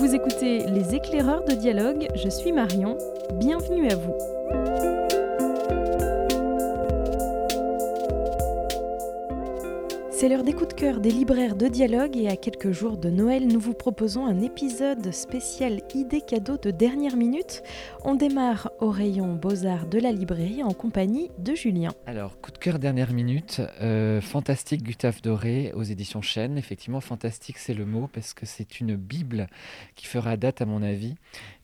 Vous écoutez Les éclaireurs de dialogue, je suis Marion, bienvenue à vous. C'est l'heure des coups de cœur des libraires de dialogue et à quelques jours de Noël, nous vous proposons un épisode spécial idée cadeau de dernière minute. On démarre au rayon Beaux-Arts de la librairie en compagnie de Julien. Alors, coup de cœur dernière minute, euh, fantastique Gustave Doré aux éditions Chêne. Effectivement, fantastique c'est le mot parce que c'est une Bible qui fera date à mon avis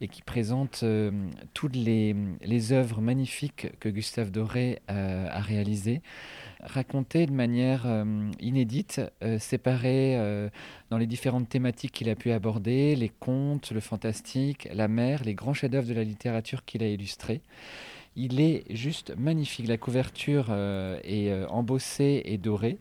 et qui présente euh, toutes les, les œuvres magnifiques que Gustave Doré euh, a réalisées racontées de manière euh, inédite, euh, séparées euh, dans les différentes thématiques qu'il a pu aborder, les contes, le fantastique, la mer, les grands chefs-d'œuvre de la littérature qu'il a illustrés. Il est juste magnifique. La couverture est embossée et dorée,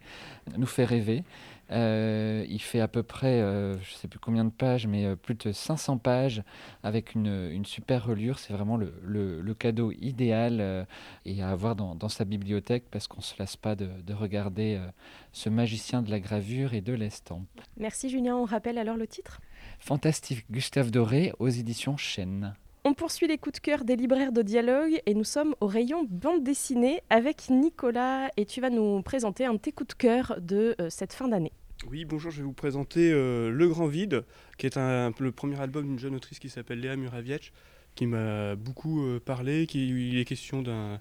nous fait rêver. Euh, il fait à peu près, euh, je ne sais plus combien de pages, mais euh, plus de 500 pages avec une, super relure. C'est vraiment le, cadeau idéal et à avoir dans, sa bibliothèque parce qu'on ne se lasse pas de, regarder ce magicien de la gravure et de l'estampe. Merci Julien. On rappelle alors le titre? Fantastique Gustave Doré aux éditions Chêne. On poursuit les coups de cœur des libraires de dialogue et nous sommes au rayon bande dessinée avec Nicolas et tu vas nous présenter un de tes coups de cœur de euh, cette fin d'année. Oui, bonjour, je vais vous présenter euh, Le Grand Vide, qui est le premier album d'une jeune autrice qui s'appelle Léa Muraviec, qui m'a beaucoup euh, parlé, qui, il est question d'un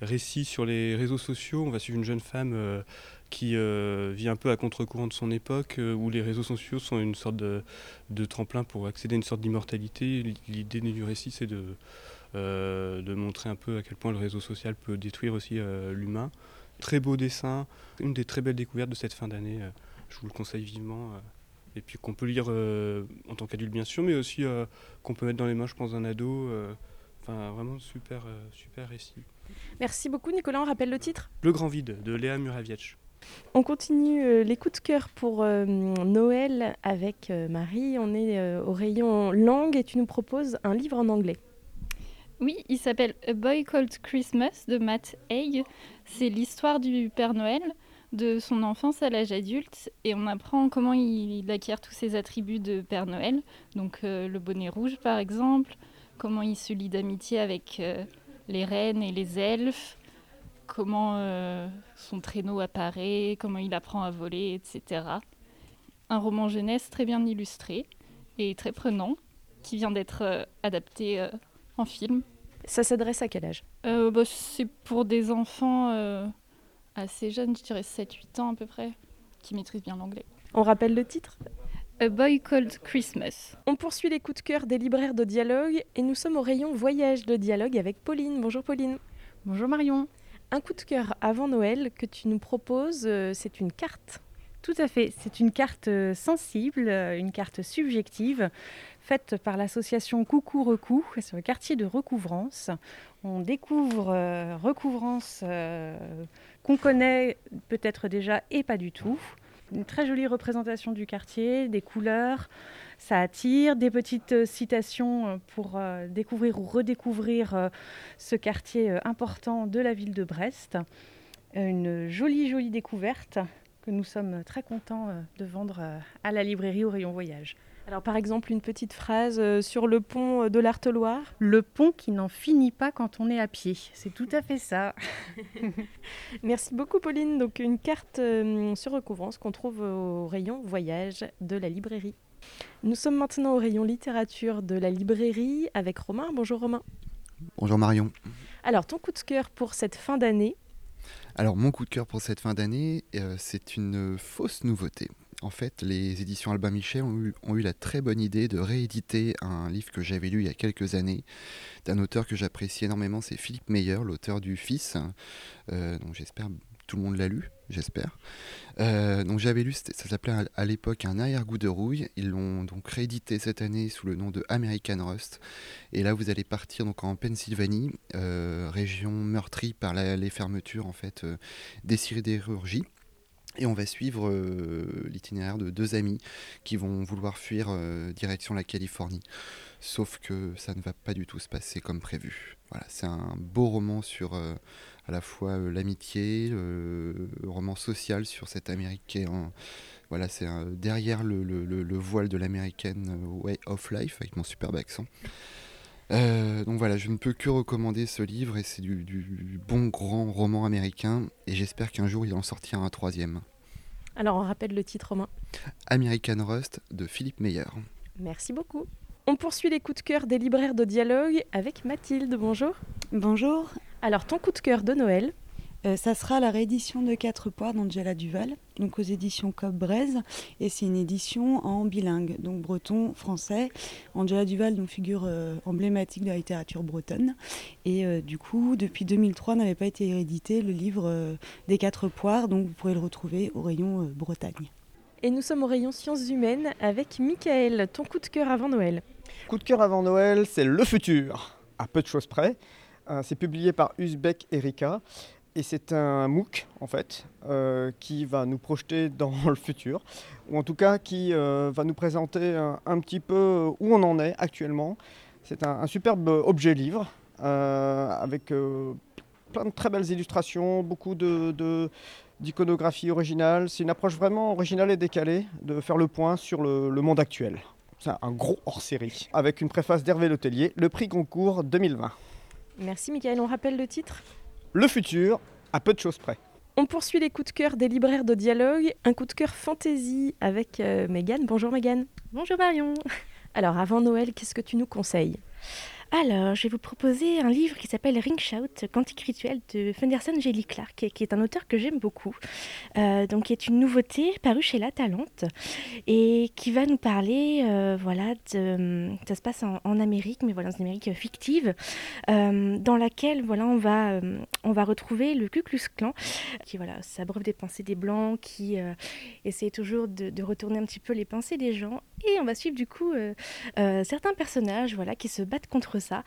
récit sur les réseaux sociaux. On va suivre une jeune femme qui euh, vit un peu à contre-courant de son époque, euh, où les réseaux sociaux sont une sorte de, tremplin pour accéder à une sorte d'immortalité. L'idée du récit, c'est de, euh, de montrer un peu à quel point le réseau social peut détruire aussi l'humain. Très beau dessin, une des très belles découvertes de cette fin d'année. je vous le conseille vivement. et puis qu'on peut lire en tant qu'adulte, bien sûr, mais aussi qu'on peut mettre dans les mains, je pense, d'un ado. Enfin, vraiment super, super récit. Merci beaucoup, Nicolas. On rappelle le titre? Le Grand Vide de Léa Muraviec. On continue euh, les coups de cœur pour euh, Noël avec euh, Marie. On est au rayon langue et tu nous proposes un livre en anglais. Oui, il s'appelle A Boy Called Christmas de Matt Haig. C'est l'histoire du Père Noël, de son enfance à l'âge adulte, et on apprend comment il, acquiert tous ses attributs de Père Noël. Donc le bonnet rouge par exemple, comment il se lie d'amitié avec les reines et les elfes, comment euh, son traîneau apparaît, comment il apprend à voler, etc. Un roman jeunesse très bien illustré et très prenant, qui vient d'être euh, adapté euh, en film. Ça s'adresse à quel âge? Bah, C'est pour des enfants assez jeunes, je dirais 7-8 ans à peu près, qui maîtrisent bien l'anglais. On rappelle le titre? A Boy Called Christmas. On poursuit les coups de cœur des libraires de dialogue et nous sommes au rayon voyage de dialogue avec Pauline. Bonjour Pauline. Bonjour Marion. Un coup de cœur avant Noël que tu nous proposes, euh, c'est une carte. Tout à fait, c'est une carte euh, sensible, euh, une carte subjective faite par l'association Coucou Recou sur le quartier de Recouvrance. On découvre Recouvrance qu'on connaît peut-être déjà et pas du tout. Une très jolie représentation du quartier, des couleurs, ça attire. Des petites euh, citations euh, pour euh, découvrir ou redécouvrir ce quartier important de la ville de Brest. Une jolie, jolie découverte que nous sommes très contents de vendre à la librairie au rayon voyage. Alors par exemple une petite phrase sur le pont de l'Arteloire. Le pont qui n'en finit pas quand on est à pied. C'est tout à fait ça. Merci beaucoup Pauline. Donc une carte sur recouvrance qu'on trouve au rayon voyage de la librairie. Nous sommes maintenant au rayon littérature de la librairie avec Romain. Bonjour Romain. Bonjour Marion. Alors, ton coup de cœur pour cette fin d'année? Alors, mon coup de cœur pour cette fin d'année, euh, c'est une fausse nouveauté. En fait, les éditions Albin Michel ont eu, la très bonne idée de rééditer un livre que j'avais lu il y a quelques années, d'un auteur que j'apprécie énormément, c'est Philippe Meyer, l'auteur du Fils. Euh, donc j'espère tout le monde l'a lu, j'espère. Euh, donc j'avais lu, ça s'appelait à, l'époque un arrière-goût de rouille. Ils l'ont donc réédité cette année sous le nom de American Rust. Et là, vous allez partir donc en Pennsylvanie, euh, région meurtrie par les fermetures en fait des sidérurgies. Et on va suivre l'itinéraire de deux amis qui vont vouloir fuir direction la Californie. sauf que ça ne va pas du tout se passer comme prévu. Voilà, c'est un beau roman sur à la fois l'amitié, le roman social sur cette Amérique voilà, c'est derrière le, voile de l'américaine Way of Life avec mon superbe accent. Euh, donc voilà, je ne peux que recommander ce livre et c'est du, bon grand roman américain et j'espère qu'un jour il en sortira un troisième. Alors on rappelle le titre romain American Rust de Philippe Meyer. Merci beaucoup. On poursuit les coups de cœur des libraires de dialogue avec Mathilde. Bonjour. Bonjour. Alors ton coup de cœur de Noël euh, ça sera la réédition de Quatre poires d'Angela Duval, donc aux éditions Cobb Braise, et c'est une édition en bilingue, donc breton, français. Angela Duval, donc figure euh, emblématique de la littérature bretonne, et euh, du coup, depuis 2003, n'avait pas été réédité le livre des Quatre poires, donc vous pourrez le retrouver au rayon Bretagne. Et nous sommes au rayon sciences humaines avec Michael. Ton coup de cœur avant Noël Coup de cœur avant Noël, c'est Le Futur, à peu de choses près. C'est publié par Uzbek Erika et c'est un MOOC en fait euh, qui va nous projeter dans le futur, ou en tout cas qui euh, va nous présenter un, petit peu où on en est actuellement. C'est un, superbe objet livre euh, avec plein de très belles illustrations, beaucoup de, d'iconographie originale. C'est une approche vraiment originale et décalée de faire le point sur le, le monde actuel. C'est un gros hors-série avec une préface d'Hervé Letellier, le prix Goncourt 2020. Merci Michael, on rappelle le titre? Le futur, à peu de choses près. On poursuit les coups de cœur des libraires de dialogue. Un coup de cœur fantaisie avec euh, Megan. Bonjour Megan. Bonjour Marion. Alors avant Noël, qu'est-ce que tu nous conseilles? Alors, je vais vous proposer un livre qui s'appelle Ring Shout, Quantique Rituel de Fenderson Jelly Clark, qui est un auteur que j'aime beaucoup, euh, donc qui est une nouveauté parue chez La Talente et qui va nous parler, euh, voilà, de, ça se passe en, Amérique, mais voilà, une Amérique fictive, euh, dans laquelle, on va, retrouver le Ku Klux Klan, qui, voilà, s'abreuve des pensées des Blancs, qui essaie toujours de, retourner un petit peu les pensées des gens, et on va suivre du coup certains personnages, voilà, qui se battent contre ça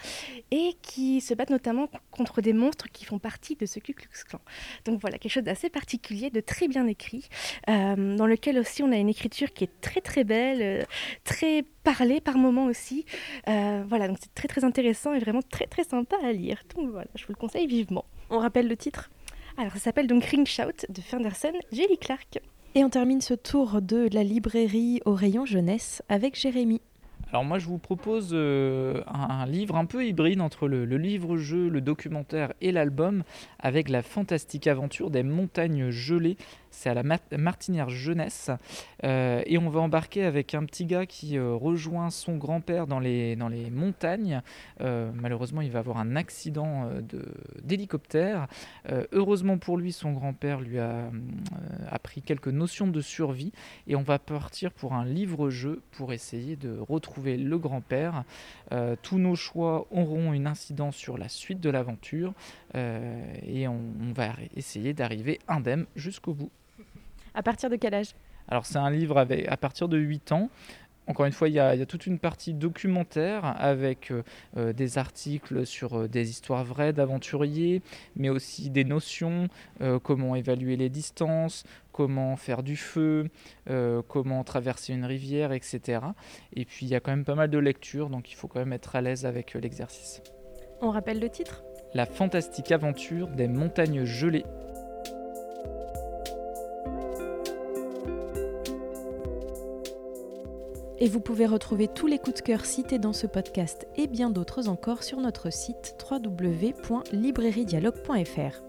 et qui se battent notamment contre des monstres qui font partie de ce Ku Klux Klan. Donc voilà, quelque chose d'assez particulier, de très bien écrit, euh, dans lequel aussi on a une écriture qui est très très belle, euh, très parlée par moments aussi. Euh, voilà, donc c'est très très intéressant et vraiment très très sympa à lire. Donc voilà, je vous le conseille vivement. On rappelle le titre? Alors ça s'appelle donc Ring Shout de Fenderson, Jelly Clark. Et on termine ce tour de la librairie au rayon jeunesse avec Jérémy. Alors moi je vous propose euh, un, livre un peu hybride entre le, livre-jeu, le documentaire et l'album avec la fantastique aventure des montagnes gelées c'est à la Martinière Jeunesse. Euh, et on va embarquer avec un petit gars qui euh, rejoint son grand-père dans les, dans les montagnes. Malheureusement, il va avoir un accident d'hélicoptère. heureusement pour lui, son grand-père lui a appris quelques notions de survie. Et on va partir pour un livre-jeu pour essayer de retrouver le grand-père. tous nos choix auront une incidence sur la suite de l'aventure. et on va essayer d'arriver indemne jusqu'au bout. À partir de quel âge? Alors c'est un livre avec, à partir de 8 ans. Encore une fois, il y, a, toute une partie documentaire avec euh, euh, des articles sur euh, des histoires vraies d'aventuriers, mais aussi des notions, comment évaluer les distances, comment faire du feu, comment traverser une rivière, etc. Et puis il y a quand même pas mal de lectures, donc il faut quand même être à l'aise avec l'exercice. On rappelle le titre? La fantastique aventure des montagnes gelées Et vous pouvez retrouver tous les coups de cœur cités dans ce podcast et bien d'autres encore sur notre site www.librairiedialogue.fr.